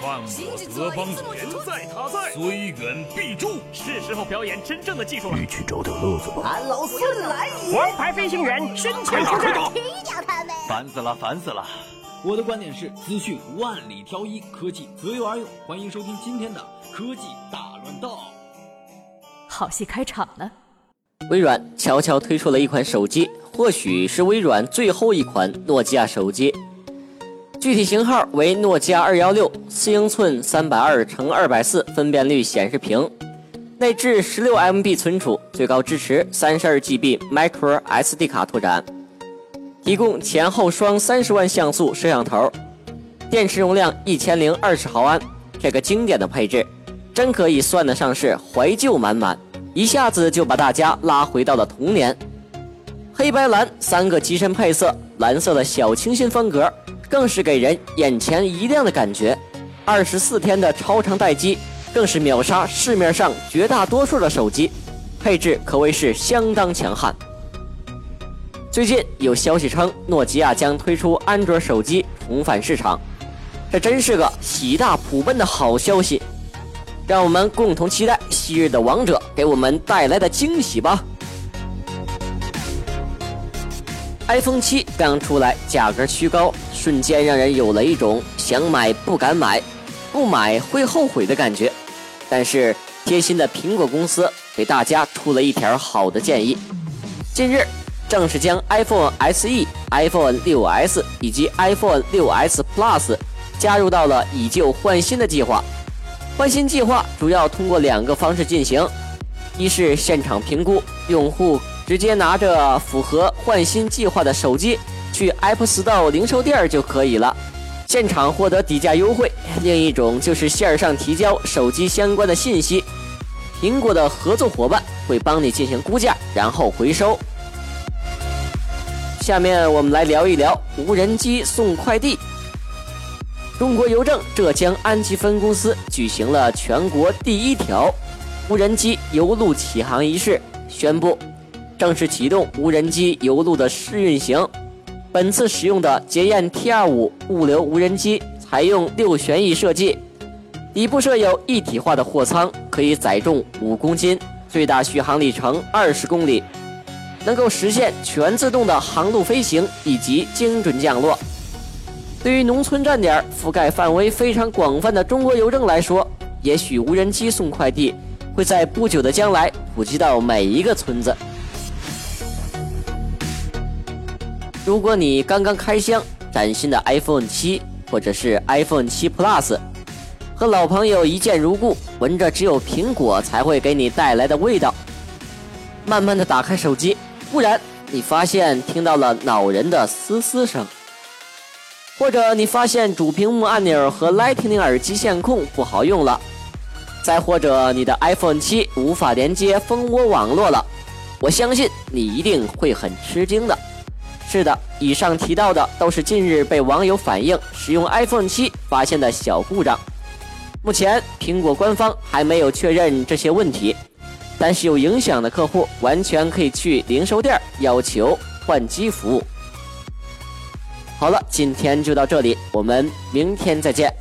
犯我德邦言在他在，虽远必诛。是时候表演真正的技术了。一起找点乐子吧。俺老孙来也！王牌飞行员身前出战，踢掉他们！烦死了，烦死了！我的观点是：资讯万里挑一，科技择优而用。欢迎收听今天的科技大乱斗。好戏开场了。微软悄悄推出了一款手机，或许是微软最后一款诺基亚手机。具体型号为诺基亚二幺六，四英寸三百二乘二百四分辨率显示屏，内置十六 MB 存储，最高支持三十二 GB Micro SD 卡拓展，提供前后双三十万像素摄像头，电池容量一千零二十毫安。这个经典的配置，真可以算得上是怀旧满满，一下子就把大家拉回到了童年。黑白蓝三个机身配色，蓝色的小清新风格。更是给人眼前一亮的感觉，二十四天的超长待机，更是秒杀市面上绝大多数的手机，配置可谓是相当强悍。最近有消息称，诺基亚将推出安卓手机重返市场，这真是个喜大普奔的好消息，让我们共同期待昔日的王者给我们带来的惊喜吧。iPhone 七刚出来，价格虚高，瞬间让人有了一种想买不敢买、不买会后悔的感觉。但是贴心的苹果公司给大家出了一条好的建议：近日正式将 iPhone SE、iPhone 6s 以及 iPhone 6s Plus 加入到了以旧换新的计划。换新计划主要通过两个方式进行：一是现场评估用户。直接拿着符合换新计划的手机去 App Store 零售店就可以了，现场获得底价优惠。另一种就是线上提交手机相关的信息，苹果的合作伙伴会帮你进行估价，然后回收。下面我们来聊一聊无人机送快递。中国邮政浙江安吉分公司举行了全国第一条无人机邮路启航仪式，宣布。正式启动无人机邮路的试运行。本次使用的捷燕 T25 物流无人机采用六旋翼设计，底部设有一体化的货舱，可以载重五公斤，最大续航里程二十公里，能够实现全自动的航路飞行以及精准降落。对于农村站点覆盖范围非常广泛的中国邮政来说，也许无人机送快递会在不久的将来普及到每一个村子。如果你刚刚开箱崭新的 iPhone 七，或者是 iPhone 七 Plus，和老朋友一见如故，闻着只有苹果才会给你带来的味道，慢慢的打开手机，忽然你发现听到了恼人的嘶嘶声，或者你发现主屏幕按钮和 Lightning 耳机线控不好用了，再或者你的 iPhone 七无法连接蜂窝网络了，我相信你一定会很吃惊的。是的，以上提到的都是近日被网友反映使用 iPhone 七发现的小故障。目前苹果官方还没有确认这些问题，但是有影响的客户完全可以去零售店要求换机服务。好了，今天就到这里，我们明天再见。